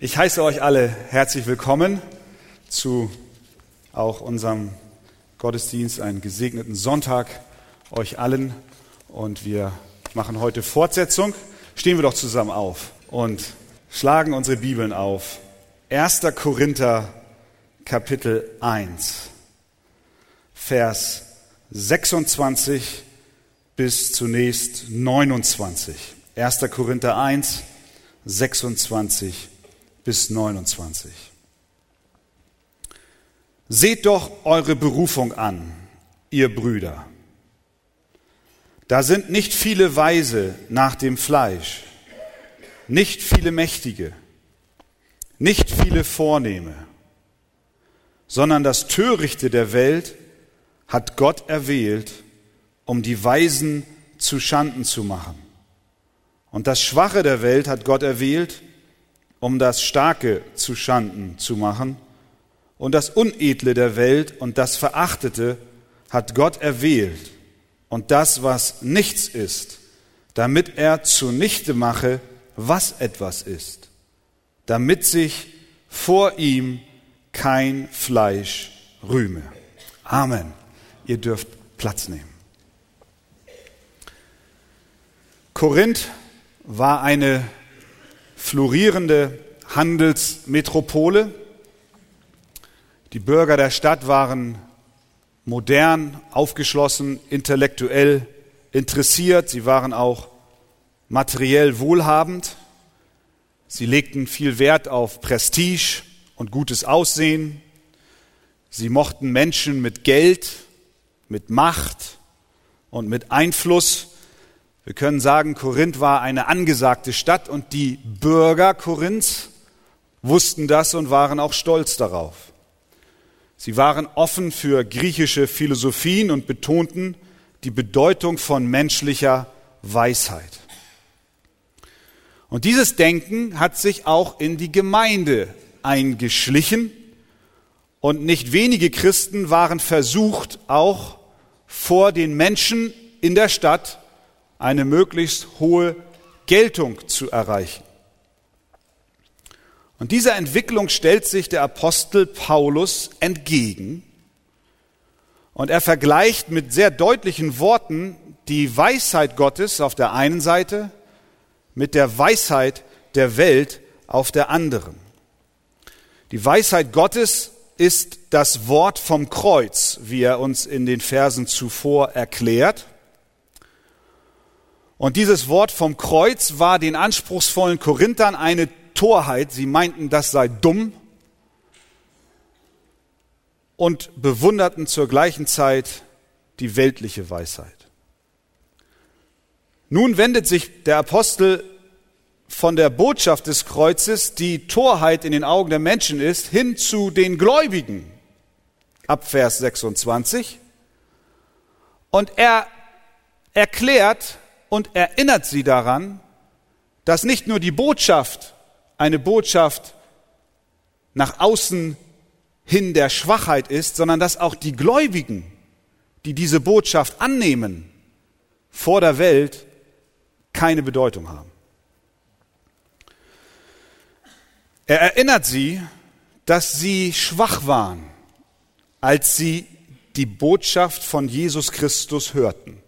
Ich heiße euch alle herzlich willkommen zu auch unserem Gottesdienst, einen gesegneten Sonntag euch allen. Und wir machen heute Fortsetzung. Stehen wir doch zusammen auf und schlagen unsere Bibeln auf. 1. Korinther Kapitel 1, Vers 26 bis zunächst 29. 1. Korinther 1, 26 bis 29. Seht doch eure Berufung an, ihr Brüder. Da sind nicht viele Weise nach dem Fleisch, nicht viele Mächtige, nicht viele Vornehme, sondern das Törichte der Welt hat Gott erwählt, um die Weisen zu Schanden zu machen. Und das Schwache der Welt hat Gott erwählt, um das Starke zu Schanden zu machen. Und das Unedle der Welt und das Verachtete hat Gott erwählt. Und das, was nichts ist, damit er zunichte mache, was etwas ist, damit sich vor ihm kein Fleisch rühme. Amen. Ihr dürft Platz nehmen. Korinth war eine florierende Handelsmetropole. Die Bürger der Stadt waren modern, aufgeschlossen, intellektuell interessiert. Sie waren auch materiell wohlhabend. Sie legten viel Wert auf Prestige und gutes Aussehen. Sie mochten Menschen mit Geld, mit Macht und mit Einfluss. Wir können sagen, Korinth war eine angesagte Stadt und die Bürger Korinths wussten das und waren auch stolz darauf. Sie waren offen für griechische Philosophien und betonten die Bedeutung von menschlicher Weisheit. Und dieses Denken hat sich auch in die Gemeinde eingeschlichen und nicht wenige Christen waren versucht, auch vor den Menschen in der Stadt eine möglichst hohe Geltung zu erreichen. Und dieser Entwicklung stellt sich der Apostel Paulus entgegen und er vergleicht mit sehr deutlichen Worten die Weisheit Gottes auf der einen Seite mit der Weisheit der Welt auf der anderen. Die Weisheit Gottes ist das Wort vom Kreuz, wie er uns in den Versen zuvor erklärt. Und dieses Wort vom Kreuz war den anspruchsvollen Korinthern eine Torheit. Sie meinten, das sei dumm und bewunderten zur gleichen Zeit die weltliche Weisheit. Nun wendet sich der Apostel von der Botschaft des Kreuzes, die Torheit in den Augen der Menschen ist, hin zu den Gläubigen. Ab Vers 26. Und er erklärt, und erinnert sie daran, dass nicht nur die Botschaft eine Botschaft nach außen hin der Schwachheit ist, sondern dass auch die Gläubigen, die diese Botschaft annehmen, vor der Welt keine Bedeutung haben. Er erinnert sie, dass sie schwach waren, als sie die Botschaft von Jesus Christus hörten.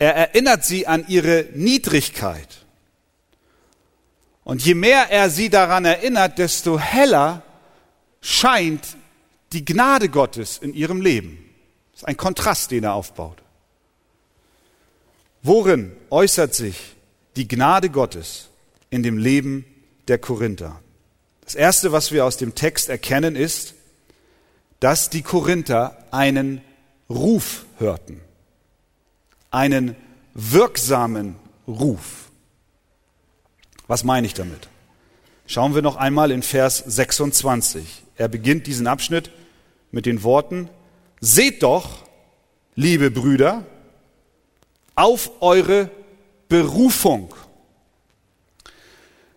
Er erinnert sie an ihre Niedrigkeit. Und je mehr er sie daran erinnert, desto heller scheint die Gnade Gottes in ihrem Leben. Das ist ein Kontrast, den er aufbaut. Worin äußert sich die Gnade Gottes in dem Leben der Korinther? Das Erste, was wir aus dem Text erkennen, ist, dass die Korinther einen Ruf hörten einen wirksamen Ruf. Was meine ich damit? Schauen wir noch einmal in Vers 26. Er beginnt diesen Abschnitt mit den Worten, Seht doch, liebe Brüder, auf eure Berufung.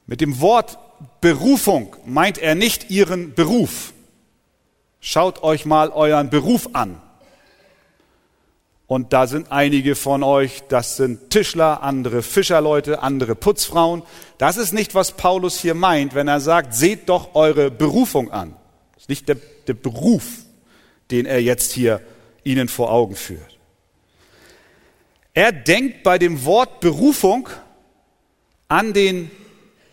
Mit dem Wort Berufung meint er nicht ihren Beruf. Schaut euch mal euren Beruf an. Und da sind einige von euch, das sind Tischler, andere Fischerleute, andere Putzfrauen. Das ist nicht, was Paulus hier meint, wenn er sagt, seht doch eure Berufung an. Das ist nicht der, der Beruf, den er jetzt hier ihnen vor Augen führt. Er denkt bei dem Wort Berufung an den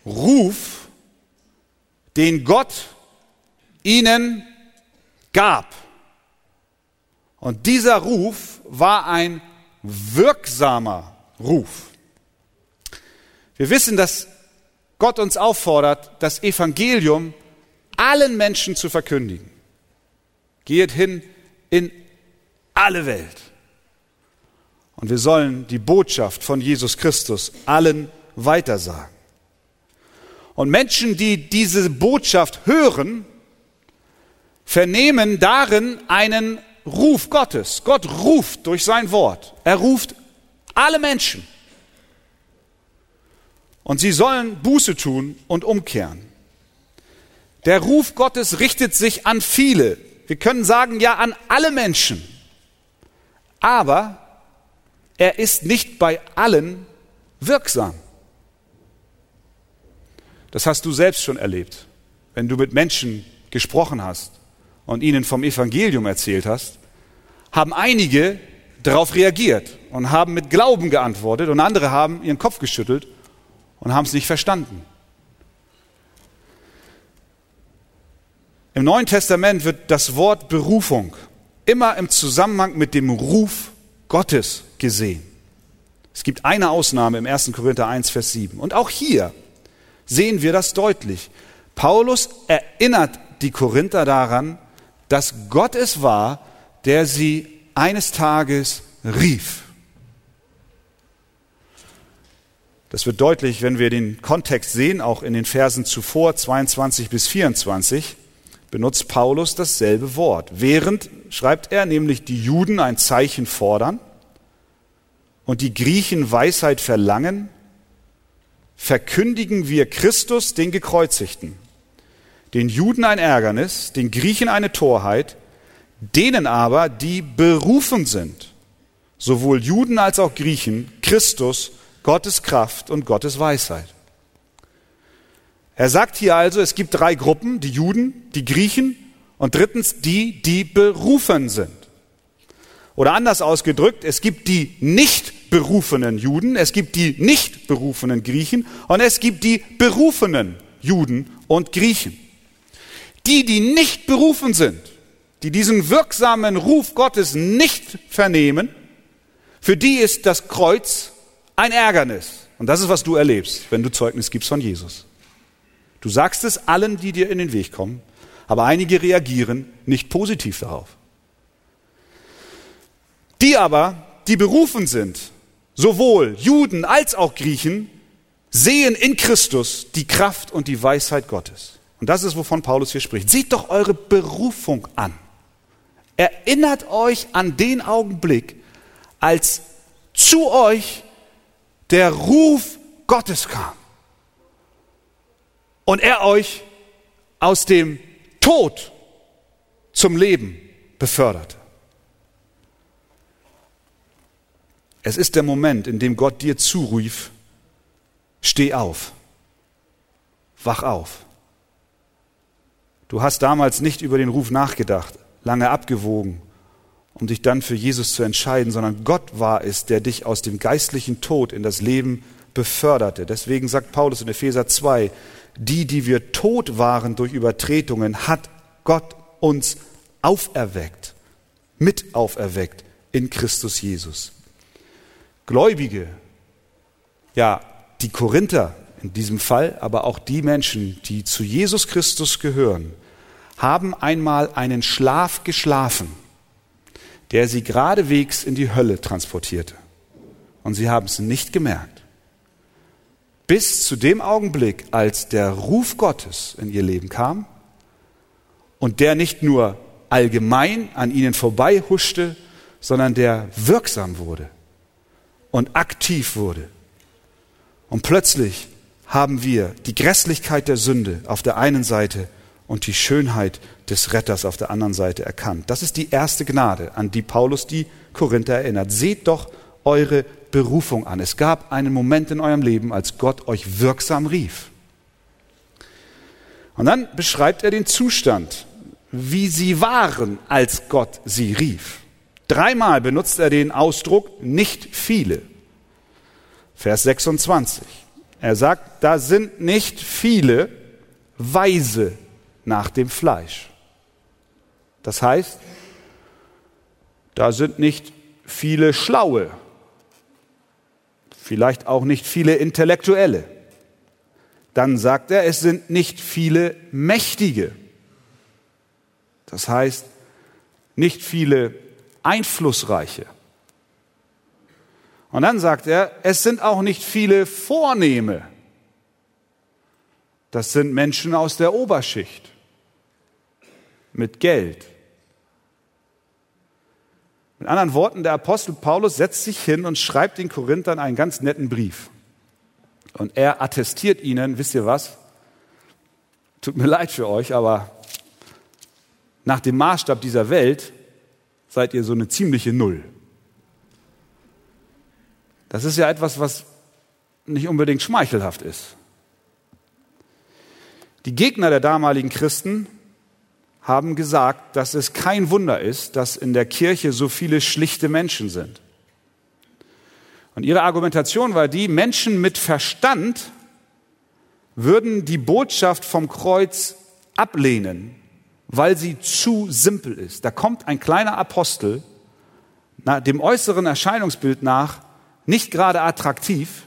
Ruf, den Gott ihnen gab. Und dieser Ruf war ein wirksamer Ruf. Wir wissen, dass Gott uns auffordert, das Evangelium allen Menschen zu verkündigen. Geht hin in alle Welt. Und wir sollen die Botschaft von Jesus Christus allen weitersagen. Und Menschen, die diese Botschaft hören, vernehmen darin einen Ruf Gottes. Gott ruft durch sein Wort. Er ruft alle Menschen. Und sie sollen Buße tun und umkehren. Der Ruf Gottes richtet sich an viele. Wir können sagen, ja, an alle Menschen. Aber er ist nicht bei allen wirksam. Das hast du selbst schon erlebt, wenn du mit Menschen gesprochen hast und ihnen vom Evangelium erzählt hast, haben einige darauf reagiert und haben mit Glauben geantwortet und andere haben ihren Kopf geschüttelt und haben es nicht verstanden. Im Neuen Testament wird das Wort Berufung immer im Zusammenhang mit dem Ruf Gottes gesehen. Es gibt eine Ausnahme im 1. Korinther 1, Vers 7. Und auch hier sehen wir das deutlich. Paulus erinnert die Korinther daran, dass Gott es war, der sie eines Tages rief. Das wird deutlich, wenn wir den Kontext sehen, auch in den Versen zuvor, 22 bis 24, benutzt Paulus dasselbe Wort. Während, schreibt er, nämlich die Juden ein Zeichen fordern und die Griechen Weisheit verlangen, verkündigen wir Christus, den Gekreuzigten, den Juden ein Ärgernis, den Griechen eine Torheit, denen aber, die berufen sind, sowohl Juden als auch Griechen, Christus, Gottes Kraft und Gottes Weisheit. Er sagt hier also, es gibt drei Gruppen, die Juden, die Griechen und drittens die, die berufen sind. Oder anders ausgedrückt, es gibt die nicht berufenen Juden, es gibt die nicht berufenen Griechen und es gibt die berufenen Juden und Griechen. Die, die nicht berufen sind, die diesen wirksamen Ruf Gottes nicht vernehmen, für die ist das Kreuz ein Ärgernis. Und das ist, was du erlebst, wenn du Zeugnis gibst von Jesus. Du sagst es allen, die dir in den Weg kommen, aber einige reagieren nicht positiv darauf. Die aber, die berufen sind, sowohl Juden als auch Griechen, sehen in Christus die Kraft und die Weisheit Gottes. Und das ist, wovon Paulus hier spricht. Seht doch eure Berufung an. Erinnert euch an den Augenblick, als zu euch der Ruf Gottes kam und er euch aus dem Tod zum Leben beförderte. Es ist der Moment, in dem Gott dir zurief, steh auf, wach auf. Du hast damals nicht über den Ruf nachgedacht, lange abgewogen, um dich dann für Jesus zu entscheiden, sondern Gott war es, der dich aus dem geistlichen Tod in das Leben beförderte. Deswegen sagt Paulus in Epheser 2, die, die wir tot waren durch Übertretungen, hat Gott uns auferweckt, mit auferweckt in Christus Jesus. Gläubige, ja, die Korinther in diesem Fall, aber auch die Menschen, die zu Jesus Christus gehören, haben einmal einen Schlaf geschlafen, der sie geradewegs in die Hölle transportierte. Und sie haben es nicht gemerkt. Bis zu dem Augenblick, als der Ruf Gottes in ihr Leben kam und der nicht nur allgemein an ihnen vorbei huschte, sondern der wirksam wurde und aktiv wurde. Und plötzlich haben wir die Grässlichkeit der Sünde auf der einen Seite und die Schönheit des Retters auf der anderen Seite erkannt. Das ist die erste Gnade, an die Paulus die Korinther erinnert. Seht doch eure Berufung an. Es gab einen Moment in eurem Leben, als Gott euch wirksam rief. Und dann beschreibt er den Zustand, wie sie waren, als Gott sie rief. Dreimal benutzt er den Ausdruck nicht viele. Vers 26. Er sagt, da sind nicht viele Weise nach dem Fleisch. Das heißt, da sind nicht viele Schlaue, vielleicht auch nicht viele Intellektuelle. Dann sagt er, es sind nicht viele Mächtige. Das heißt, nicht viele Einflussreiche. Und dann sagt er, es sind auch nicht viele Vornehme. Das sind Menschen aus der Oberschicht mit Geld. Mit anderen Worten, der Apostel Paulus setzt sich hin und schreibt den Korinthern einen ganz netten Brief. Und er attestiert ihnen, wisst ihr was? Tut mir leid für euch, aber nach dem Maßstab dieser Welt seid ihr so eine ziemliche Null. Das ist ja etwas, was nicht unbedingt schmeichelhaft ist. Die Gegner der damaligen Christen haben gesagt, dass es kein Wunder ist, dass in der Kirche so viele schlichte Menschen sind. Und ihre Argumentation war die, Menschen mit Verstand würden die Botschaft vom Kreuz ablehnen, weil sie zu simpel ist. Da kommt ein kleiner Apostel, dem äußeren Erscheinungsbild nach, nicht gerade attraktiv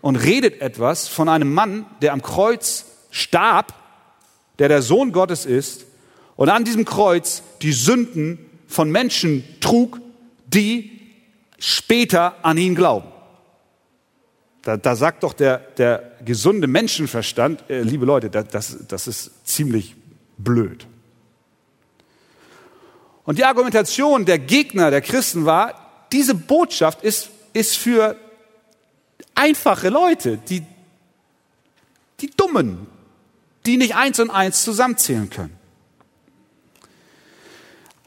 und redet etwas von einem Mann, der am Kreuz starb, der der Sohn Gottes ist und an diesem Kreuz die Sünden von Menschen trug, die später an ihn glauben. Da, da sagt doch der, der gesunde Menschenverstand, äh, liebe Leute, das, das ist ziemlich blöd. Und die Argumentation der Gegner der Christen war, diese Botschaft ist ist für einfache Leute, die, die Dummen, die nicht eins und eins zusammenzählen können.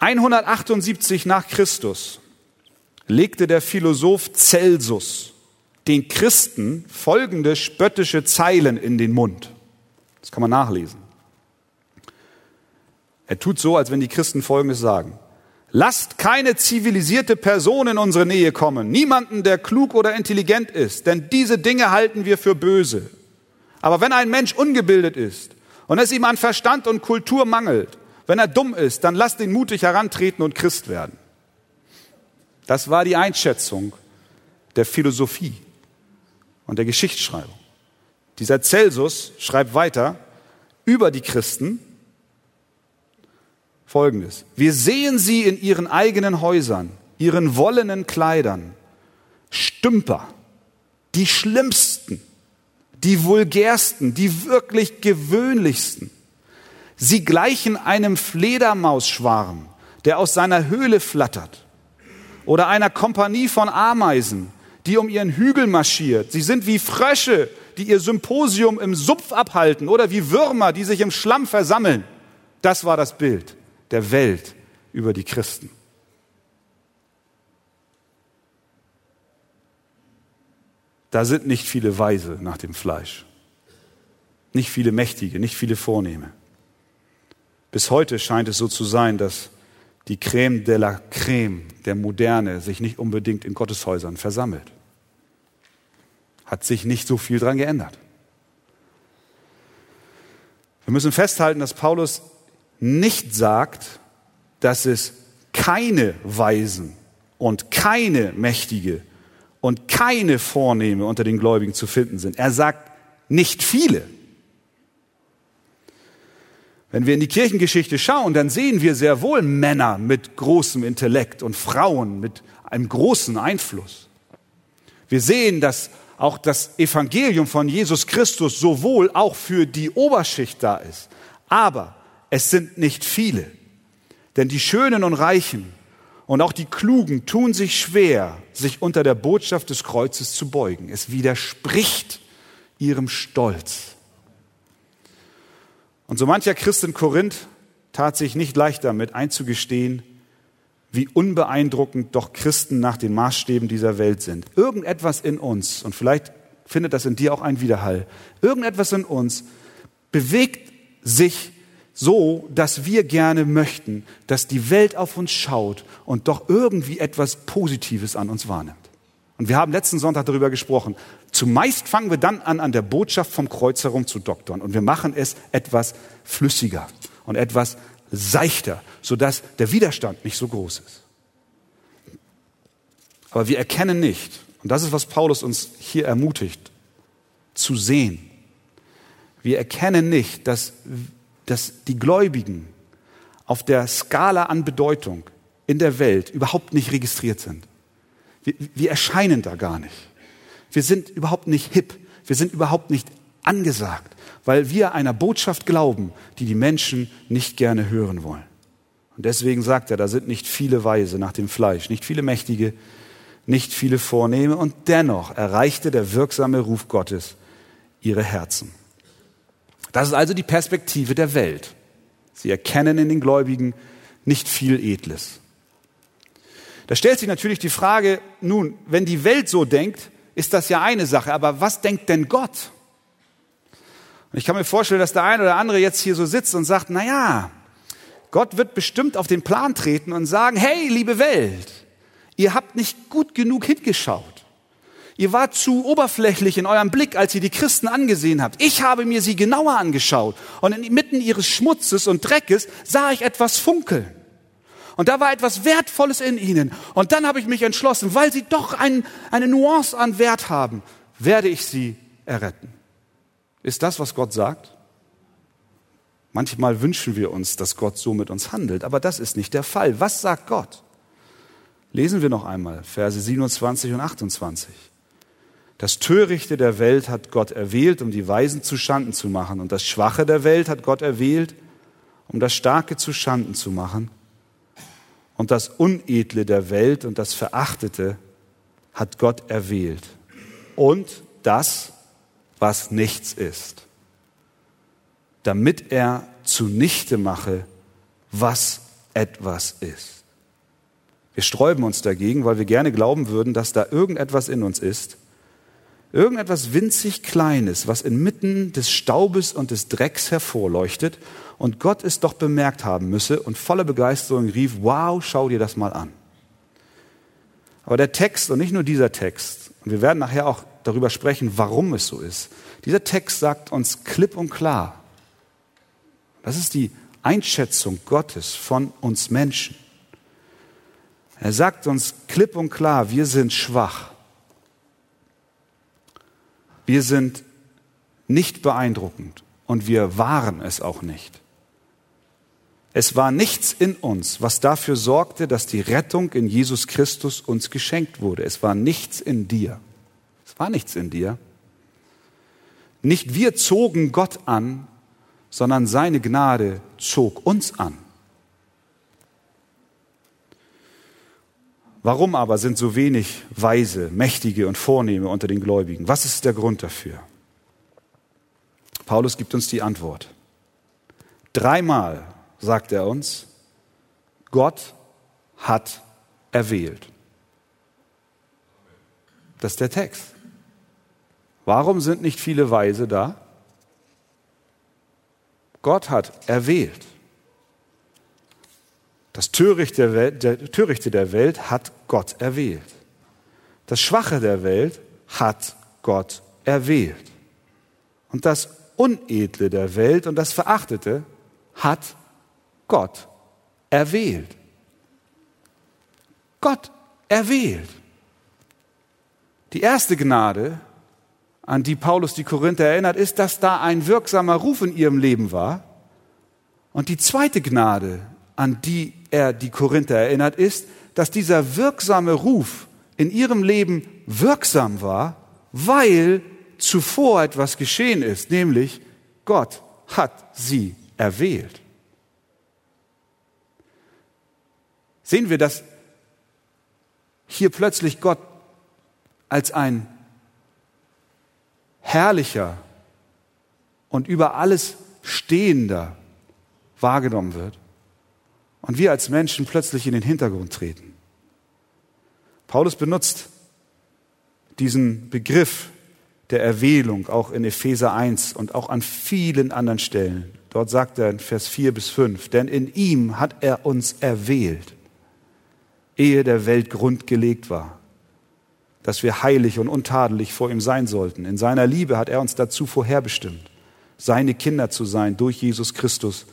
178 nach Christus legte der Philosoph Celsus den Christen folgende spöttische Zeilen in den Mund. Das kann man nachlesen. Er tut so, als wenn die Christen Folgendes sagen. Lasst keine zivilisierte Person in unsere Nähe kommen, niemanden, der klug oder intelligent ist, denn diese Dinge halten wir für böse. Aber wenn ein Mensch ungebildet ist und es ihm an Verstand und Kultur mangelt, wenn er dumm ist, dann lasst ihn mutig herantreten und Christ werden. Das war die Einschätzung der Philosophie und der Geschichtsschreibung. Dieser Celsus schreibt weiter über die Christen, Folgendes. Wir sehen sie in ihren eigenen Häusern, ihren wollenen Kleidern, Stümper, die schlimmsten, die vulgärsten, die wirklich gewöhnlichsten. Sie gleichen einem Fledermausschwarm, der aus seiner Höhle flattert, oder einer Kompanie von Ameisen, die um ihren Hügel marschiert. Sie sind wie Frösche, die ihr Symposium im Supf abhalten, oder wie Würmer, die sich im Schlamm versammeln. Das war das Bild der Welt über die Christen. Da sind nicht viele Weise nach dem Fleisch, nicht viele Mächtige, nicht viele Vornehme. Bis heute scheint es so zu sein, dass die Creme de la Creme der Moderne sich nicht unbedingt in Gotteshäusern versammelt. Hat sich nicht so viel dran geändert. Wir müssen festhalten, dass Paulus nicht sagt, dass es keine Weisen und keine Mächtige und keine Vornehme unter den Gläubigen zu finden sind. Er sagt nicht viele. Wenn wir in die Kirchengeschichte schauen, dann sehen wir sehr wohl Männer mit großem Intellekt und Frauen mit einem großen Einfluss. Wir sehen, dass auch das Evangelium von Jesus Christus sowohl auch für die Oberschicht da ist. Aber es sind nicht viele. Denn die Schönen und Reichen und auch die Klugen tun sich schwer, sich unter der Botschaft des Kreuzes zu beugen. Es widerspricht ihrem Stolz. Und so mancher Christ in Korinth tat sich nicht leicht damit einzugestehen, wie unbeeindruckend doch Christen nach den Maßstäben dieser Welt sind. Irgendetwas in uns, und vielleicht findet das in dir auch einen Widerhall, irgendetwas in uns bewegt sich so, dass wir gerne möchten, dass die Welt auf uns schaut und doch irgendwie etwas Positives an uns wahrnimmt. Und wir haben letzten Sonntag darüber gesprochen. Zumeist fangen wir dann an, an der Botschaft vom Kreuz herum zu doktern. Und wir machen es etwas flüssiger und etwas seichter, sodass der Widerstand nicht so groß ist. Aber wir erkennen nicht, und das ist, was Paulus uns hier ermutigt, zu sehen. Wir erkennen nicht, dass, dass die Gläubigen auf der Skala an Bedeutung in der Welt überhaupt nicht registriert sind. Wir, wir erscheinen da gar nicht. Wir sind überhaupt nicht hip. Wir sind überhaupt nicht angesagt, weil wir einer Botschaft glauben, die die Menschen nicht gerne hören wollen. Und deswegen sagt er, da sind nicht viele Weise nach dem Fleisch, nicht viele Mächtige, nicht viele Vornehme und dennoch erreichte der wirksame Ruf Gottes ihre Herzen. Das ist also die Perspektive der Welt. Sie erkennen in den Gläubigen nicht viel Edles. Da stellt sich natürlich die Frage, nun, wenn die Welt so denkt, ist das ja eine Sache, aber was denkt denn Gott? Und ich kann mir vorstellen, dass der eine oder andere jetzt hier so sitzt und sagt, na ja, Gott wird bestimmt auf den Plan treten und sagen, hey, liebe Welt, ihr habt nicht gut genug hingeschaut. Ihr wart zu oberflächlich in eurem Blick, als ihr die Christen angesehen habt. Ich habe mir sie genauer angeschaut und inmitten ihres Schmutzes und Dreckes sah ich etwas funkeln. Und da war etwas Wertvolles in ihnen. Und dann habe ich mich entschlossen, weil sie doch ein, eine Nuance an Wert haben, werde ich sie erretten. Ist das, was Gott sagt? Manchmal wünschen wir uns, dass Gott so mit uns handelt, aber das ist nicht der Fall. Was sagt Gott? Lesen wir noch einmal Verse 27 und 28. Das Törichte der Welt hat Gott erwählt, um die Weisen zu Schanden zu machen. Und das Schwache der Welt hat Gott erwählt, um das Starke zu Schanden zu machen. Und das Unedle der Welt und das Verachtete hat Gott erwählt. Und das, was nichts ist, damit er zunichte mache, was etwas ist. Wir sträuben uns dagegen, weil wir gerne glauben würden, dass da irgendetwas in uns ist, irgendetwas winzig Kleines, was inmitten des Staubes und des Drecks hervorleuchtet und Gott es doch bemerkt haben müsse und voller Begeisterung rief, wow, schau dir das mal an. Aber der Text und nicht nur dieser Text, und wir werden nachher auch darüber sprechen, warum es so ist, dieser Text sagt uns klipp und klar, das ist die Einschätzung Gottes von uns Menschen. Er sagt uns klipp und klar, wir sind schwach. Wir sind nicht beeindruckend und wir waren es auch nicht. Es war nichts in uns, was dafür sorgte, dass die Rettung in Jesus Christus uns geschenkt wurde. Es war nichts in dir. Es war nichts in dir. Nicht wir zogen Gott an, sondern seine Gnade zog uns an. Warum aber sind so wenig Weise, Mächtige und Vornehme unter den Gläubigen? Was ist der Grund dafür? Paulus gibt uns die Antwort. Dreimal sagt er uns, Gott hat erwählt. Das ist der Text. Warum sind nicht viele Weise da? Gott hat erwählt. Das Törichte der, Welt, der Törichte der Welt hat Gott erwählt. Das Schwache der Welt hat Gott erwählt. Und das Unedle der Welt und das Verachtete hat Gott erwählt. Gott erwählt. Die erste Gnade, an die Paulus die Korinther erinnert, ist, dass da ein wirksamer Ruf in ihrem Leben war. Und die zweite Gnade, an die er die Korinther erinnert, ist, dass dieser wirksame Ruf in ihrem Leben wirksam war, weil zuvor etwas geschehen ist, nämlich Gott hat sie erwählt. Sehen wir, dass hier plötzlich Gott als ein herrlicher und über alles stehender wahrgenommen wird und wir als Menschen plötzlich in den Hintergrund treten. Paulus benutzt diesen Begriff der Erwählung auch in Epheser 1 und auch an vielen anderen Stellen. Dort sagt er in Vers 4 bis 5, denn in ihm hat er uns erwählt, ehe der Welt Grund gelegt war, dass wir heilig und untadelig vor ihm sein sollten. In seiner Liebe hat er uns dazu vorherbestimmt, seine Kinder zu sein durch Jesus Christus,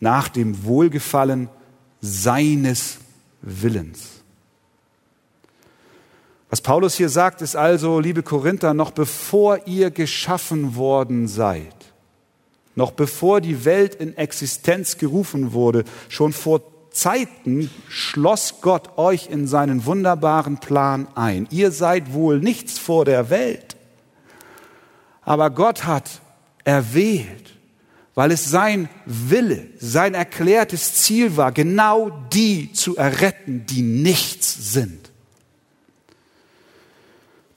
nach dem Wohlgefallen seines Willens. Was Paulus hier sagt, ist also, liebe Korinther, noch bevor ihr geschaffen worden seid, noch bevor die Welt in Existenz gerufen wurde, schon vor Zeiten schloss Gott euch in seinen wunderbaren Plan ein. Ihr seid wohl nichts vor der Welt, aber Gott hat erwählt, weil es sein Wille, sein erklärtes Ziel war, genau die zu erretten, die nichts sind.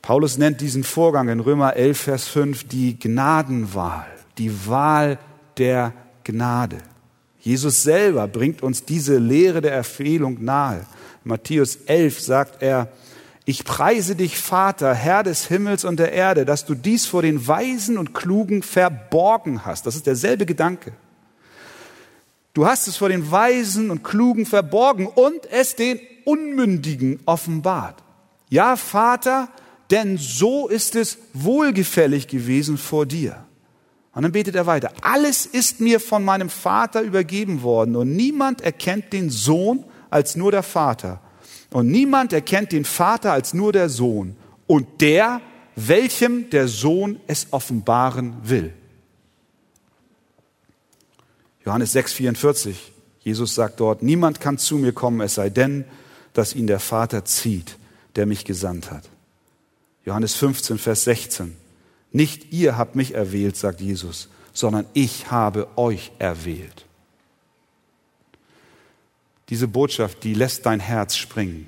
Paulus nennt diesen Vorgang in Römer 11, Vers 5 die Gnadenwahl, die Wahl der Gnade. Jesus selber bringt uns diese Lehre der Erfehlung nahe. Matthäus 11 sagt er, ich preise dich, Vater, Herr des Himmels und der Erde, dass du dies vor den Weisen und Klugen verborgen hast. Das ist derselbe Gedanke. Du hast es vor den Weisen und Klugen verborgen und es den Unmündigen offenbart. Ja, Vater, denn so ist es wohlgefällig gewesen vor dir. Und dann betet er weiter. Alles ist mir von meinem Vater übergeben worden und niemand erkennt den Sohn als nur der Vater. Und niemand erkennt den Vater als nur der Sohn und der, welchem der Sohn es offenbaren will. Johannes 6,44. Jesus sagt dort, niemand kann zu mir kommen, es sei denn, dass ihn der Vater zieht, der mich gesandt hat. Johannes 15, Vers 16. Nicht ihr habt mich erwählt, sagt Jesus, sondern ich habe euch erwählt. Diese Botschaft, die lässt dein Herz springen,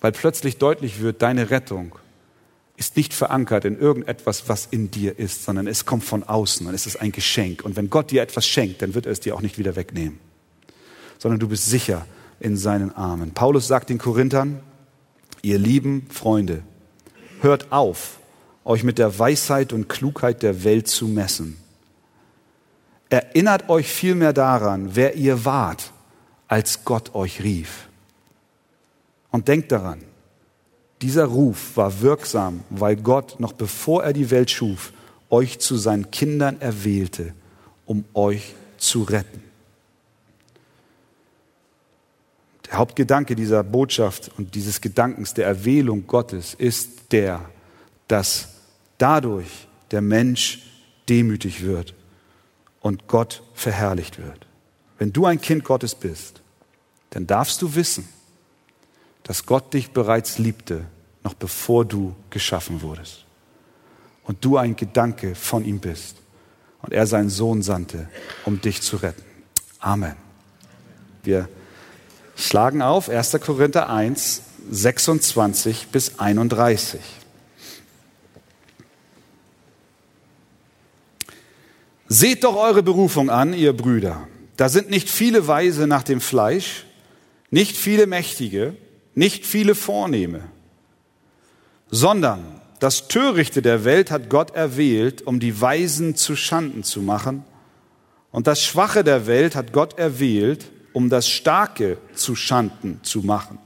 weil plötzlich deutlich wird, deine Rettung ist nicht verankert in irgendetwas, was in dir ist, sondern es kommt von außen und es ist ein Geschenk. Und wenn Gott dir etwas schenkt, dann wird er es dir auch nicht wieder wegnehmen, sondern du bist sicher in seinen Armen. Paulus sagt den Korinthern, Ihr lieben Freunde, hört auf, euch mit der Weisheit und Klugheit der Welt zu messen. Erinnert euch vielmehr daran, wer ihr wart, als Gott euch rief. Und denkt daran, dieser Ruf war wirksam, weil Gott, noch bevor er die Welt schuf, euch zu seinen Kindern erwählte, um euch zu retten. Der Hauptgedanke dieser Botschaft und dieses Gedankens der Erwählung Gottes ist der, dass dadurch der Mensch demütig wird und Gott verherrlicht wird. Wenn du ein Kind Gottes bist, dann darfst du wissen, dass Gott dich bereits liebte, noch bevor du geschaffen wurdest. Und du ein Gedanke von ihm bist. Und er seinen Sohn sandte, um dich zu retten. Amen. Wir schlagen auf 1. Korinther 1, 26 bis 31. Seht doch eure Berufung an, ihr Brüder. Da sind nicht viele Weise nach dem Fleisch, nicht viele Mächtige, nicht viele Vornehme, sondern das Törichte der Welt hat Gott erwählt, um die Weisen zu Schanden zu machen, und das Schwache der Welt hat Gott erwählt, um das Starke zu Schanden zu machen.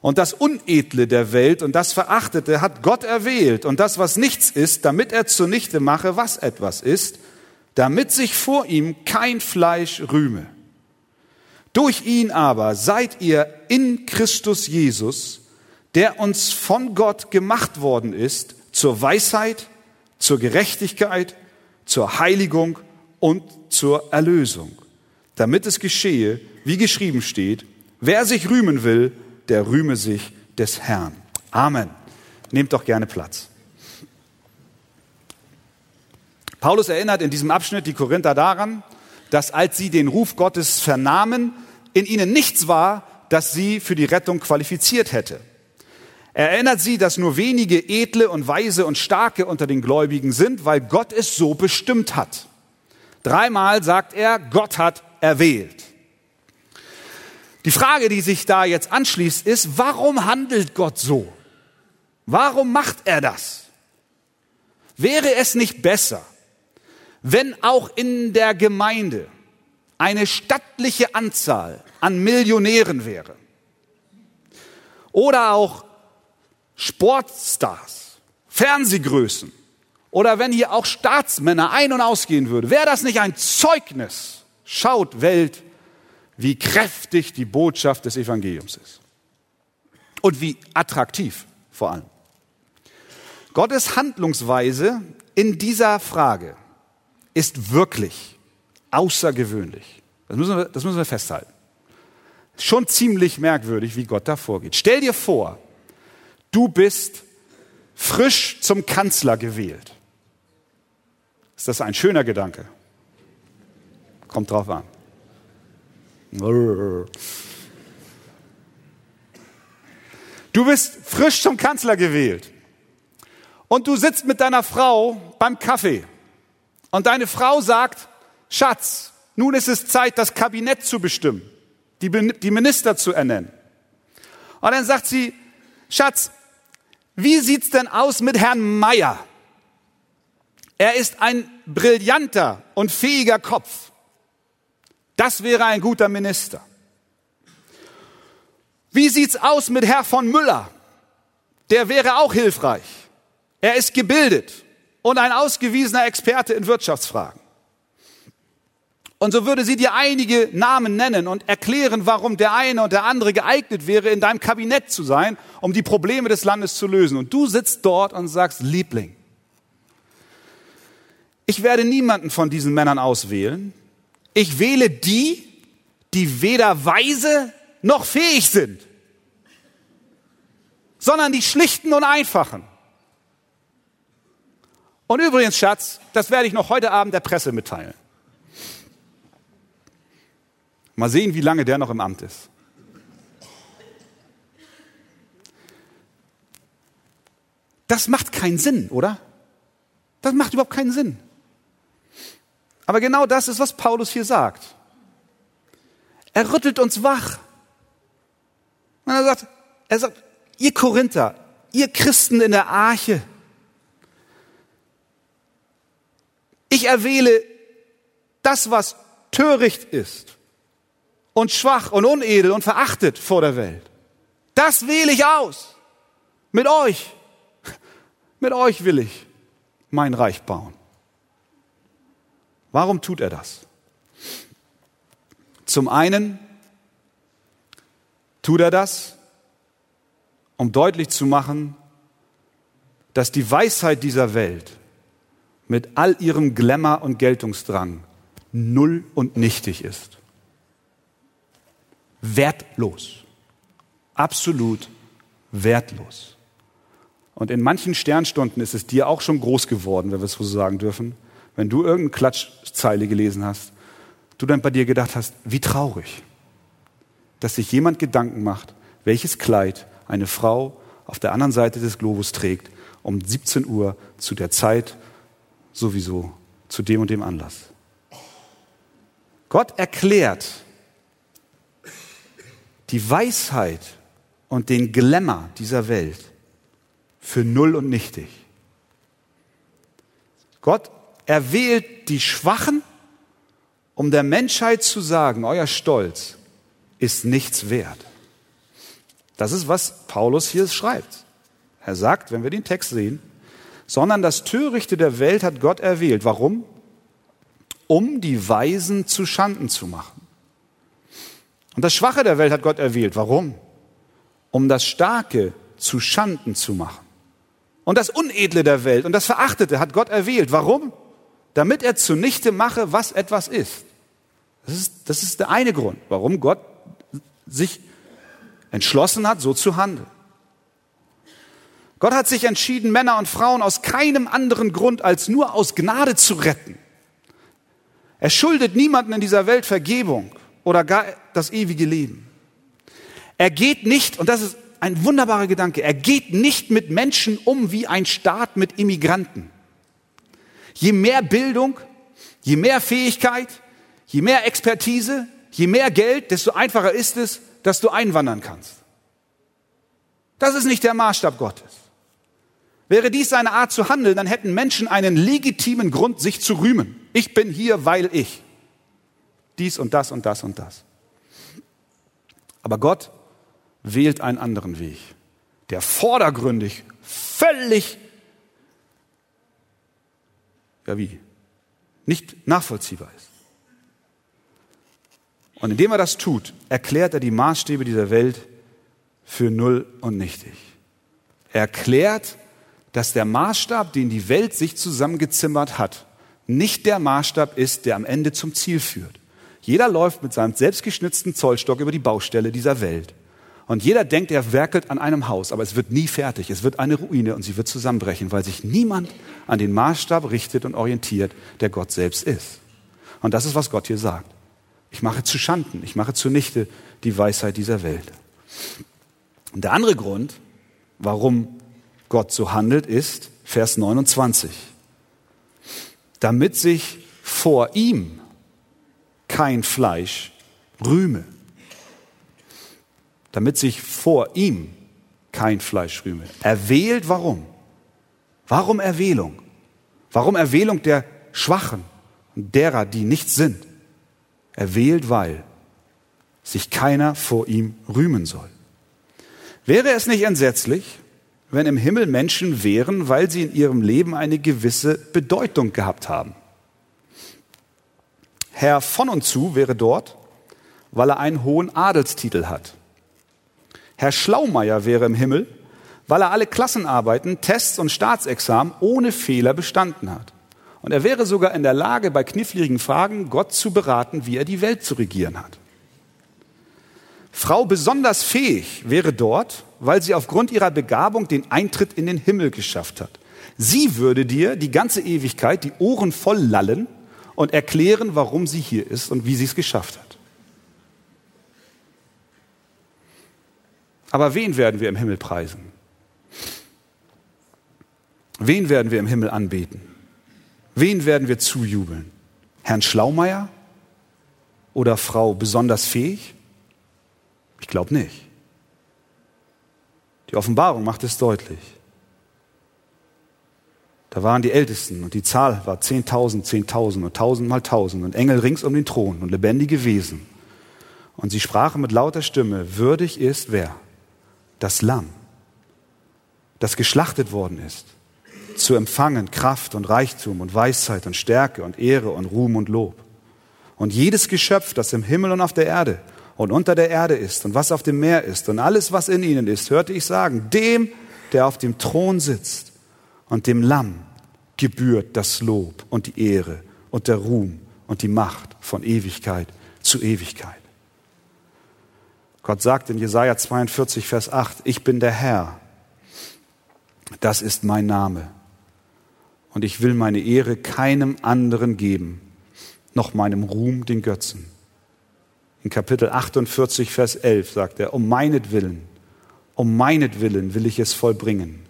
Und das Unedle der Welt und das Verachtete hat Gott erwählt und das, was nichts ist, damit er zunichte mache, was etwas ist, damit sich vor ihm kein Fleisch rühme. Durch ihn aber seid ihr in Christus Jesus, der uns von Gott gemacht worden ist, zur Weisheit, zur Gerechtigkeit, zur Heiligung und zur Erlösung damit es geschehe, wie geschrieben steht, wer sich rühmen will, der rühme sich des Herrn. Amen. Nehmt doch gerne Platz. Paulus erinnert in diesem Abschnitt die Korinther daran, dass als sie den Ruf Gottes vernahmen, in ihnen nichts war, das sie für die Rettung qualifiziert hätte. Er erinnert sie, dass nur wenige edle und weise und starke unter den Gläubigen sind, weil Gott es so bestimmt hat. Dreimal sagt er, Gott hat erwählt. Die Frage, die sich da jetzt anschließt, ist, warum handelt Gott so? Warum macht er das? Wäre es nicht besser, wenn auch in der Gemeinde eine stattliche Anzahl an Millionären wäre oder auch Sportstars, Fernsehgrößen oder wenn hier auch Staatsmänner ein- und ausgehen würden, wäre das nicht ein Zeugnis? Schaut Welt, wie kräftig die Botschaft des Evangeliums ist. Und wie attraktiv vor allem. Gottes Handlungsweise in dieser Frage ist wirklich außergewöhnlich. Das müssen wir, das müssen wir festhalten. Schon ziemlich merkwürdig, wie Gott da vorgeht. Stell dir vor, du bist frisch zum Kanzler gewählt. Ist das ein schöner Gedanke? Kommt drauf an. Du bist frisch zum Kanzler gewählt. Und du sitzt mit deiner Frau beim Kaffee. Und deine Frau sagt, Schatz, nun ist es Zeit, das Kabinett zu bestimmen, die, die Minister zu ernennen. Und dann sagt sie, Schatz, wie sieht's denn aus mit Herrn Meier? Er ist ein brillanter und fähiger Kopf. Das wäre ein guter Minister. Wie sieht's aus mit Herr von Müller? Der wäre auch hilfreich. Er ist gebildet und ein ausgewiesener Experte in Wirtschaftsfragen. Und so würde sie dir einige Namen nennen und erklären, warum der eine und der andere geeignet wäre, in deinem Kabinett zu sein, um die Probleme des Landes zu lösen. Und du sitzt dort und sagst, Liebling, ich werde niemanden von diesen Männern auswählen, ich wähle die, die weder weise noch fähig sind, sondern die schlichten und einfachen. Und übrigens, Schatz, das werde ich noch heute Abend der Presse mitteilen. Mal sehen, wie lange der noch im Amt ist. Das macht keinen Sinn, oder? Das macht überhaupt keinen Sinn. Aber genau das ist, was Paulus hier sagt. Er rüttelt uns wach. Und er sagt, er sagt, ihr Korinther, ihr Christen in der Arche, ich erwähle das, was töricht ist und schwach und unedel und verachtet vor der Welt. Das wähle ich aus. Mit euch. Mit euch will ich mein Reich bauen. Warum tut er das? Zum einen tut er das, um deutlich zu machen, dass die Weisheit dieser Welt mit all ihrem Glamour und Geltungsdrang null und nichtig ist. Wertlos. Absolut wertlos. Und in manchen Sternstunden ist es dir auch schon groß geworden, wenn wir es so sagen dürfen, wenn du irgendeine Klatschzeile gelesen hast, du dann bei dir gedacht hast, wie traurig, dass sich jemand Gedanken macht, welches Kleid eine Frau auf der anderen Seite des Globus trägt, um 17 Uhr zu der Zeit sowieso, zu dem und dem Anlass. Gott erklärt die Weisheit und den Glamour dieser Welt für null und nichtig. Gott er wählt die Schwachen, um der Menschheit zu sagen, euer Stolz ist nichts wert. Das ist, was Paulus hier schreibt. Er sagt, wenn wir den Text sehen, sondern das Törichte der Welt hat Gott erwählt. Warum? Um die Weisen zu Schanden zu machen. Und das Schwache der Welt hat Gott erwählt. Warum? Um das Starke zu Schanden zu machen. Und das Unedle der Welt und das Verachtete hat Gott erwählt. Warum? Damit er zunichte mache, was etwas ist. Das ist, das ist der eine Grund, warum Gott sich entschlossen hat, so zu handeln. Gott hat sich entschieden, Männer und Frauen aus keinem anderen Grund als nur aus Gnade zu retten. Er schuldet niemanden in dieser Welt Vergebung oder gar das ewige Leben. Er geht nicht, und das ist ein wunderbarer Gedanke. Er geht nicht mit Menschen um wie ein Staat mit Immigranten. Je mehr Bildung, je mehr Fähigkeit, je mehr Expertise, je mehr Geld, desto einfacher ist es, dass du einwandern kannst. Das ist nicht der Maßstab Gottes. Wäre dies seine Art zu handeln, dann hätten Menschen einen legitimen Grund, sich zu rühmen. Ich bin hier, weil ich. Dies und das und das und das. Aber Gott wählt einen anderen Weg, der vordergründig völlig, ja wie, nicht nachvollziehbar ist. Und indem er das tut, erklärt er die Maßstäbe dieser Welt für null und nichtig. Er erklärt, dass der Maßstab, den die Welt sich zusammengezimmert hat, nicht der Maßstab ist, der am Ende zum Ziel führt. Jeder läuft mit seinem selbstgeschnitzten Zollstock über die Baustelle dieser Welt. Und jeder denkt, er werkelt an einem Haus, aber es wird nie fertig. Es wird eine Ruine und sie wird zusammenbrechen, weil sich niemand an den Maßstab richtet und orientiert, der Gott selbst ist. Und das ist, was Gott hier sagt. Ich mache zu Schanden, ich mache zunichte die Weisheit dieser Welt. Und der andere Grund, warum Gott so handelt, ist Vers 29. Damit sich vor ihm kein Fleisch rühme damit sich vor ihm kein Fleisch rühme. Erwählt warum? Warum Erwählung? Warum Erwählung der Schwachen und derer, die nichts sind? Erwählt, weil sich keiner vor ihm rühmen soll. Wäre es nicht entsetzlich, wenn im Himmel Menschen wären, weil sie in ihrem Leben eine gewisse Bedeutung gehabt haben? Herr von und zu wäre dort, weil er einen hohen Adelstitel hat. Herr Schlaumeier wäre im Himmel, weil er alle Klassenarbeiten, Tests und Staatsexamen ohne Fehler bestanden hat. Und er wäre sogar in der Lage, bei kniffligen Fragen Gott zu beraten, wie er die Welt zu regieren hat. Frau besonders fähig wäre dort, weil sie aufgrund ihrer Begabung den Eintritt in den Himmel geschafft hat. Sie würde dir die ganze Ewigkeit die Ohren voll lallen und erklären, warum sie hier ist und wie sie es geschafft hat. Aber wen werden wir im Himmel preisen? Wen werden wir im Himmel anbeten? Wen werden wir zujubeln? Herrn Schlaumeier oder Frau besonders fähig? Ich glaube nicht. Die Offenbarung macht es deutlich. Da waren die Ältesten und die Zahl war zehntausend, zehntausend und tausend mal tausend und Engel rings um den Thron und lebendige Wesen. Und sie sprachen mit lauter Stimme, würdig ist wer? Das Lamm, das geschlachtet worden ist, zu empfangen Kraft und Reichtum und Weisheit und Stärke und Ehre und Ruhm und Lob. Und jedes Geschöpf, das im Himmel und auf der Erde und unter der Erde ist und was auf dem Meer ist und alles, was in ihnen ist, hörte ich sagen, dem, der auf dem Thron sitzt und dem Lamm gebührt das Lob und die Ehre und der Ruhm und die Macht von Ewigkeit zu Ewigkeit. Gott sagt in Jesaja 42, Vers 8, ich bin der Herr. Das ist mein Name. Und ich will meine Ehre keinem anderen geben, noch meinem Ruhm den Götzen. In Kapitel 48, Vers 11 sagt er, um meinetwillen, um meinetwillen will ich es vollbringen.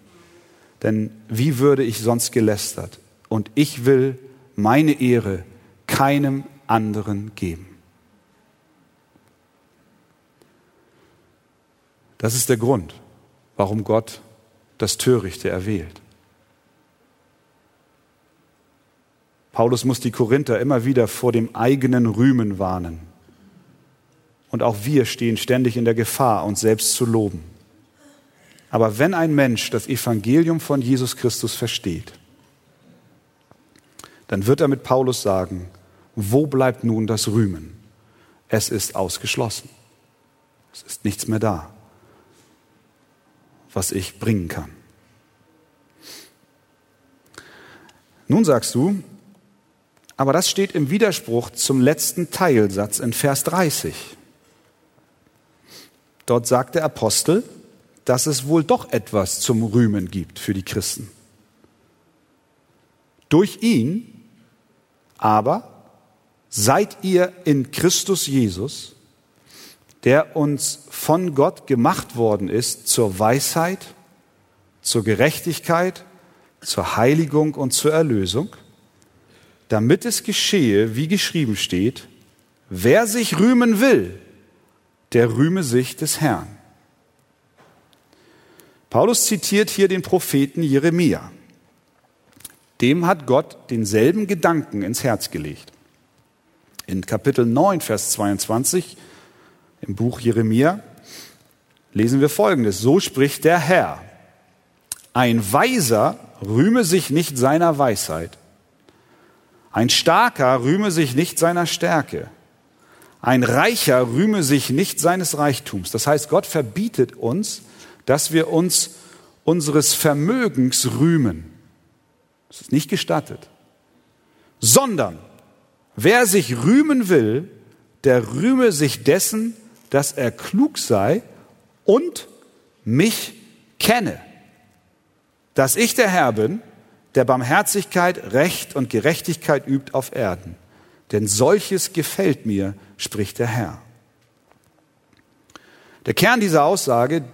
Denn wie würde ich sonst gelästert? Und ich will meine Ehre keinem anderen geben. Das ist der Grund, warum Gott das Törichte erwählt. Paulus muss die Korinther immer wieder vor dem eigenen Rühmen warnen. Und auch wir stehen ständig in der Gefahr, uns selbst zu loben. Aber wenn ein Mensch das Evangelium von Jesus Christus versteht, dann wird er mit Paulus sagen, wo bleibt nun das Rühmen? Es ist ausgeschlossen. Es ist nichts mehr da was ich bringen kann. Nun sagst du, aber das steht im Widerspruch zum letzten Teilsatz in Vers 30. Dort sagt der Apostel, dass es wohl doch etwas zum Rühmen gibt für die Christen. Durch ihn aber seid ihr in Christus Jesus, der uns von Gott gemacht worden ist zur Weisheit, zur Gerechtigkeit, zur Heiligung und zur Erlösung, damit es geschehe, wie geschrieben steht, wer sich rühmen will, der rühme sich des Herrn. Paulus zitiert hier den Propheten Jeremia. Dem hat Gott denselben Gedanken ins Herz gelegt. In Kapitel 9, Vers 22 im Buch Jeremia lesen wir Folgendes. So spricht der Herr. Ein Weiser rühme sich nicht seiner Weisheit. Ein Starker rühme sich nicht seiner Stärke. Ein Reicher rühme sich nicht seines Reichtums. Das heißt, Gott verbietet uns, dass wir uns unseres Vermögens rühmen. Das ist nicht gestattet. Sondern wer sich rühmen will, der rühme sich dessen, dass er klug sei und mich kenne. Dass ich der Herr bin, der Barmherzigkeit, Recht und Gerechtigkeit übt auf Erden. Denn solches gefällt mir, spricht der Herr. Der Kern dieser Aussage,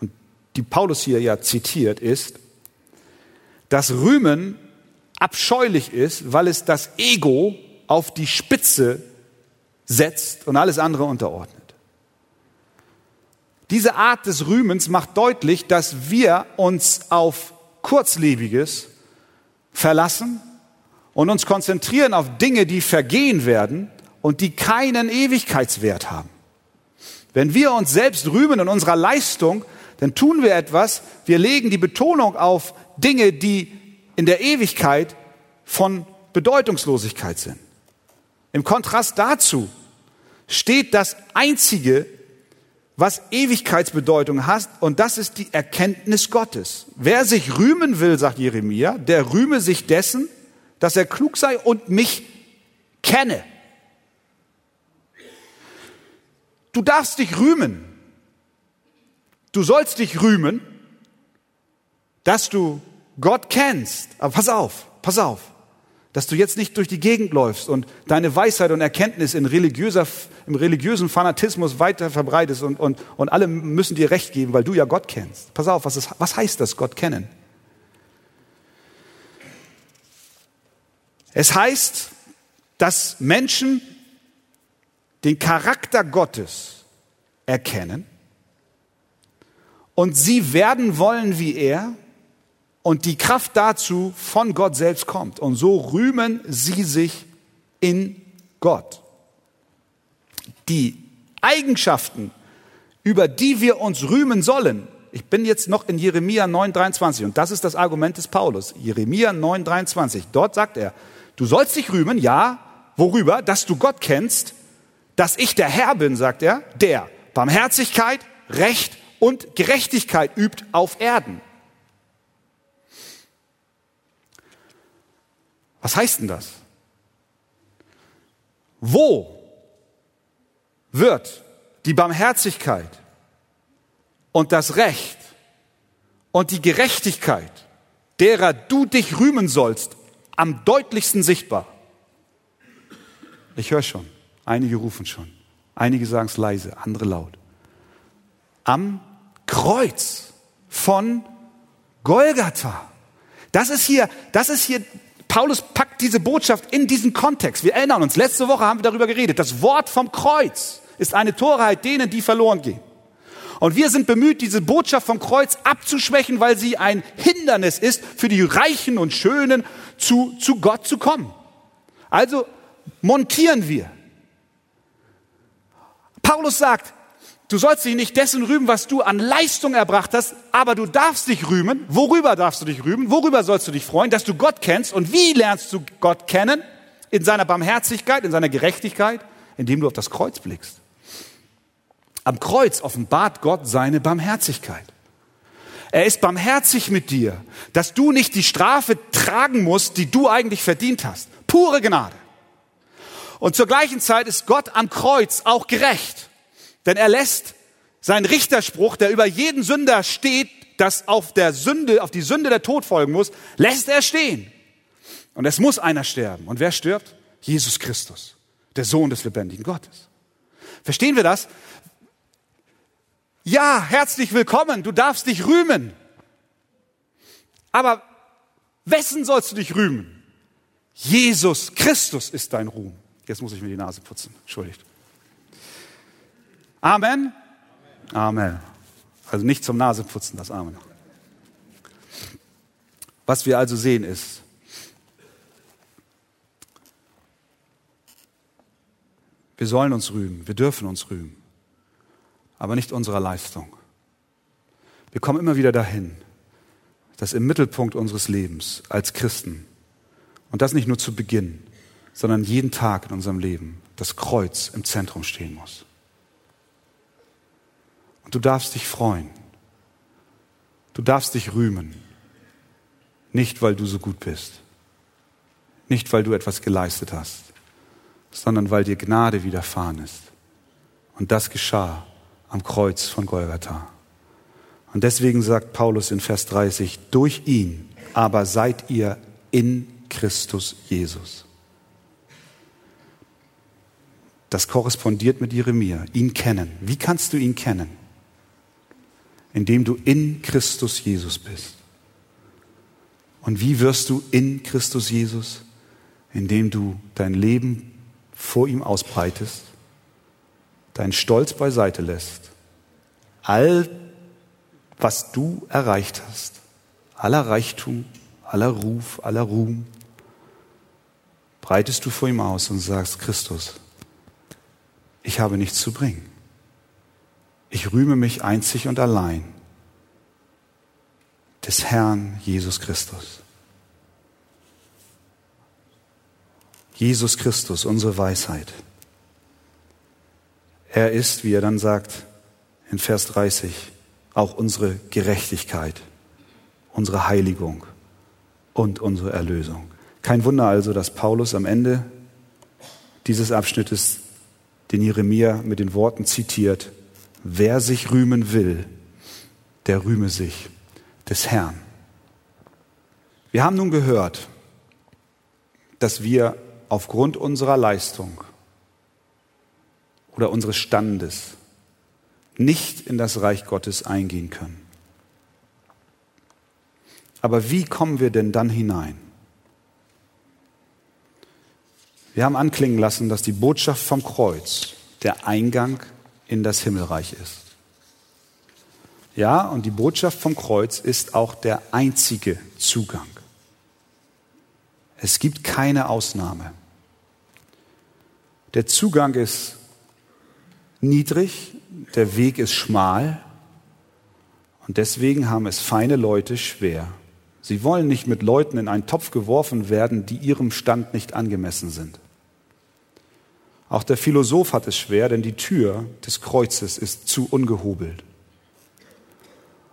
und die Paulus hier ja zitiert, ist, dass Rühmen abscheulich ist, weil es das Ego auf die Spitze setzt und alles andere unterordnet. Diese Art des Rühmens macht deutlich, dass wir uns auf Kurzlebiges verlassen und uns konzentrieren auf Dinge, die vergehen werden und die keinen Ewigkeitswert haben. Wenn wir uns selbst rühmen in unserer Leistung, dann tun wir etwas, wir legen die Betonung auf Dinge, die in der Ewigkeit von Bedeutungslosigkeit sind. Im Kontrast dazu steht das Einzige, was Ewigkeitsbedeutung hat, und das ist die Erkenntnis Gottes. Wer sich rühmen will, sagt Jeremia, der rühme sich dessen, dass er klug sei und mich kenne. Du darfst dich rühmen. Du sollst dich rühmen, dass du Gott kennst. Aber pass auf, pass auf dass du jetzt nicht durch die Gegend läufst und deine Weisheit und Erkenntnis in religiöser, im religiösen Fanatismus weiter verbreitest und, und, und alle müssen dir Recht geben, weil du ja Gott kennst. Pass auf, was, ist, was heißt das, Gott kennen? Es heißt, dass Menschen den Charakter Gottes erkennen und sie werden wollen wie er und die Kraft dazu von Gott selbst kommt. Und so rühmen sie sich in Gott. Die Eigenschaften, über die wir uns rühmen sollen, ich bin jetzt noch in Jeremia 9,23 und das ist das Argument des Paulus. Jeremia 9,23. Dort sagt er, du sollst dich rühmen, ja, worüber? Dass du Gott kennst, dass ich der Herr bin, sagt er, der Barmherzigkeit, Recht und Gerechtigkeit übt auf Erden. Was heißt denn das? Wo wird die Barmherzigkeit und das Recht und die Gerechtigkeit, derer du dich rühmen sollst, am deutlichsten sichtbar? Ich höre schon, einige rufen schon, einige sagen es leise, andere laut. Am Kreuz von Golgatha. Das ist hier, das ist hier Paulus packt diese Botschaft in diesen Kontext. Wir erinnern uns, letzte Woche haben wir darüber geredet. Das Wort vom Kreuz ist eine Torheit denen, die verloren gehen. Und wir sind bemüht, diese Botschaft vom Kreuz abzuschwächen, weil sie ein Hindernis ist für die Reichen und Schönen, zu, zu Gott zu kommen. Also montieren wir. Paulus sagt, Du sollst dich nicht dessen rühmen, was du an Leistung erbracht hast, aber du darfst dich rühmen. Worüber darfst du dich rühmen? Worüber sollst du dich freuen? Dass du Gott kennst. Und wie lernst du Gott kennen? In seiner Barmherzigkeit, in seiner Gerechtigkeit, indem du auf das Kreuz blickst. Am Kreuz offenbart Gott seine Barmherzigkeit. Er ist barmherzig mit dir, dass du nicht die Strafe tragen musst, die du eigentlich verdient hast. Pure Gnade. Und zur gleichen Zeit ist Gott am Kreuz auch gerecht. Denn er lässt seinen Richterspruch, der über jeden Sünder steht, dass auf der Sünde, auf die Sünde der Tod folgen muss, lässt er stehen. Und es muss einer sterben. Und wer stirbt? Jesus Christus, der Sohn des lebendigen Gottes. Verstehen wir das? Ja, herzlich willkommen, du darfst dich rühmen. Aber wessen sollst du dich rühmen? Jesus Christus ist dein Ruhm. Jetzt muss ich mir die Nase putzen. Entschuldigt. Amen. Amen. Also nicht zum Naseputzen, das Amen. Was wir also sehen ist, wir sollen uns rühmen, wir dürfen uns rühmen, aber nicht unserer Leistung. Wir kommen immer wieder dahin, dass im Mittelpunkt unseres Lebens als Christen, und das nicht nur zu Beginn, sondern jeden Tag in unserem Leben, das Kreuz im Zentrum stehen muss. Und du darfst dich freuen. Du darfst dich rühmen. Nicht, weil du so gut bist. Nicht, weil du etwas geleistet hast, sondern weil dir Gnade widerfahren ist. Und das geschah am Kreuz von Golgatha. Und deswegen sagt Paulus in Vers 30, durch ihn aber seid ihr in Christus Jesus. Das korrespondiert mit Jeremia. Ihn kennen. Wie kannst du ihn kennen? Indem du in Christus Jesus bist. Und wie wirst du in Christus Jesus? Indem du dein Leben vor ihm ausbreitest, deinen Stolz beiseite lässt, all, was du erreicht hast, aller Reichtum, aller Ruf, aller Ruhm, breitest du vor ihm aus und sagst, Christus, ich habe nichts zu bringen. Ich rühme mich einzig und allein des Herrn Jesus Christus. Jesus Christus, unsere Weisheit. Er ist, wie er dann sagt in Vers 30, auch unsere Gerechtigkeit, unsere Heiligung und unsere Erlösung. Kein Wunder also, dass Paulus am Ende dieses Abschnittes den Jeremia mit den Worten zitiert, Wer sich rühmen will, der rühme sich des Herrn. Wir haben nun gehört, dass wir aufgrund unserer Leistung oder unseres Standes nicht in das Reich Gottes eingehen können. Aber wie kommen wir denn dann hinein? Wir haben anklingen lassen, dass die Botschaft vom Kreuz der Eingang in das Himmelreich ist. Ja, und die Botschaft vom Kreuz ist auch der einzige Zugang. Es gibt keine Ausnahme. Der Zugang ist niedrig, der Weg ist schmal und deswegen haben es feine Leute schwer. Sie wollen nicht mit Leuten in einen Topf geworfen werden, die ihrem Stand nicht angemessen sind. Auch der Philosoph hat es schwer, denn die Tür des Kreuzes ist zu ungehobelt.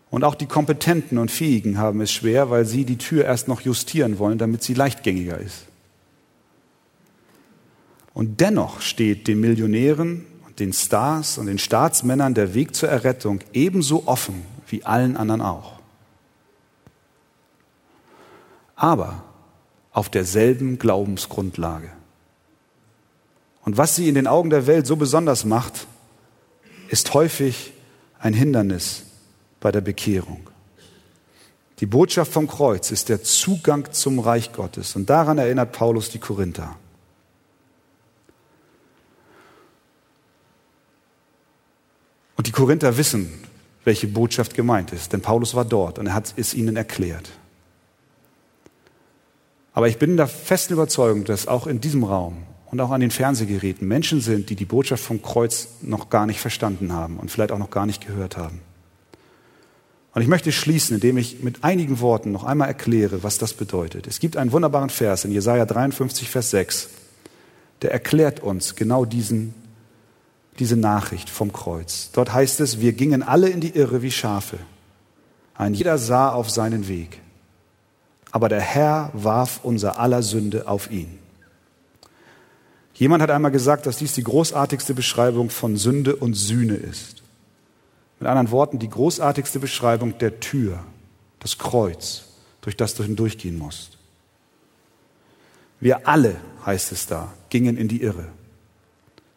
Und auch die Kompetenten und Fähigen haben es schwer, weil sie die Tür erst noch justieren wollen, damit sie leichtgängiger ist. Und dennoch steht den Millionären und den Stars und den Staatsmännern der Weg zur Errettung ebenso offen wie allen anderen auch. Aber auf derselben Glaubensgrundlage. Und was sie in den Augen der Welt so besonders macht, ist häufig ein Hindernis bei der Bekehrung. Die Botschaft vom Kreuz ist der Zugang zum Reich Gottes. Und daran erinnert Paulus die Korinther. Und die Korinther wissen, welche Botschaft gemeint ist, denn Paulus war dort und er hat es ihnen erklärt. Aber ich bin der festen Überzeugung, dass auch in diesem Raum und auch an den Fernsehgeräten Menschen sind, die die Botschaft vom Kreuz noch gar nicht verstanden haben und vielleicht auch noch gar nicht gehört haben. Und ich möchte schließen, indem ich mit einigen Worten noch einmal erkläre, was das bedeutet. Es gibt einen wunderbaren Vers in Jesaja 53, Vers 6, der erklärt uns genau diesen, diese Nachricht vom Kreuz. Dort heißt es, wir gingen alle in die Irre wie Schafe. Ein jeder sah auf seinen Weg. Aber der Herr warf unser aller Sünde auf ihn. Jemand hat einmal gesagt, dass dies die großartigste Beschreibung von Sünde und Sühne ist. Mit anderen Worten, die großartigste Beschreibung der Tür, das Kreuz, durch das du hindurchgehen musst. Wir alle, heißt es da, gingen in die Irre.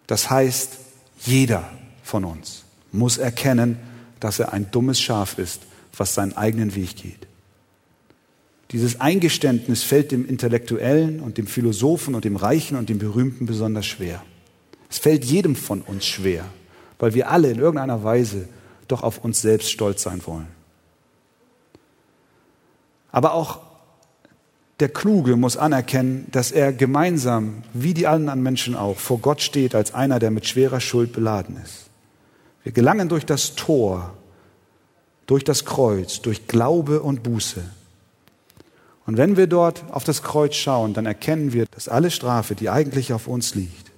Das heißt, Jeder von uns muss erkennen, dass er ein dummes Schaf ist, was seinen eigenen Weg geht. Dieses Eingeständnis fällt dem Intellektuellen und dem Philosophen und dem Reichen und dem Berühmten besonders schwer. Es fällt jedem von uns schwer, weil wir alle in irgendeiner Weise doch auf uns selbst stolz sein wollen. Aber auch der Kluge muss anerkennen, dass er gemeinsam, wie die anderen Menschen auch, vor Gott steht als einer, der mit schwerer Schuld beladen ist. Wir gelangen durch das Tor, durch das Kreuz, durch Glaube und Buße. Und wenn wir dort auf das Kreuz schauen, dann erkennen wir, dass alle Strafe, die eigentlich auf uns liegt,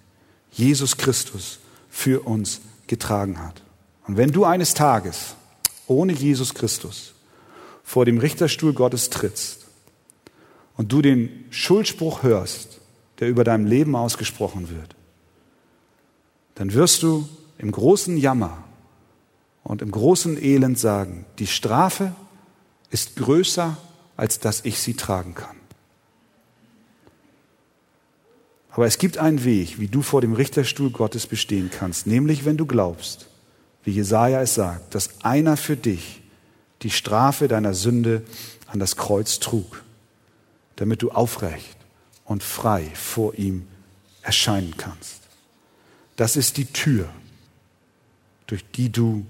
Jesus Christus für uns getragen hat. Und wenn du eines Tages ohne Jesus Christus vor dem Richterstuhl Gottes trittst und du den Schuldspruch hörst, der über deinem Leben ausgesprochen wird, dann wirst du im großen Jammer und im großen Elend sagen, die Strafe ist größer, als dass ich sie tragen kann. Aber es gibt einen Weg, wie du vor dem Richterstuhl Gottes bestehen kannst, nämlich wenn du glaubst, wie Jesaja es sagt, dass einer für dich die Strafe deiner Sünde an das Kreuz trug, damit du aufrecht und frei vor ihm erscheinen kannst. Das ist die Tür, durch die du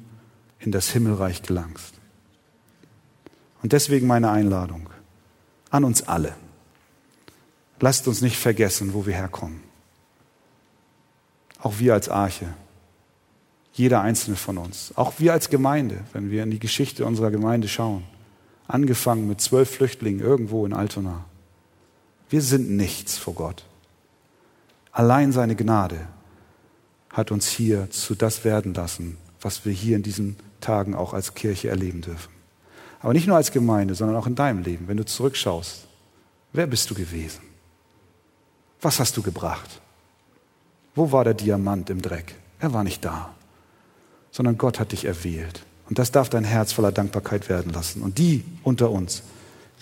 in das Himmelreich gelangst. Und deswegen meine Einladung an uns alle. Lasst uns nicht vergessen, wo wir herkommen. Auch wir als Arche. Jeder einzelne von uns. Auch wir als Gemeinde, wenn wir in die Geschichte unserer Gemeinde schauen. Angefangen mit zwölf Flüchtlingen irgendwo in Altona. Wir sind nichts vor Gott. Allein seine Gnade hat uns hier zu das werden lassen, was wir hier in diesen Tagen auch als Kirche erleben dürfen. Aber nicht nur als Gemeinde, sondern auch in deinem Leben. Wenn du zurückschaust, wer bist du gewesen? Was hast du gebracht? Wo war der Diamant im Dreck? Er war nicht da sondern Gott hat dich erwählt. Und das darf dein Herz voller Dankbarkeit werden lassen. Und die unter uns,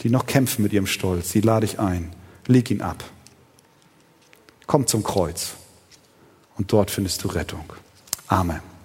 die noch kämpfen mit ihrem Stolz, die lade ich ein. Leg ihn ab. Komm zum Kreuz. Und dort findest du Rettung. Amen.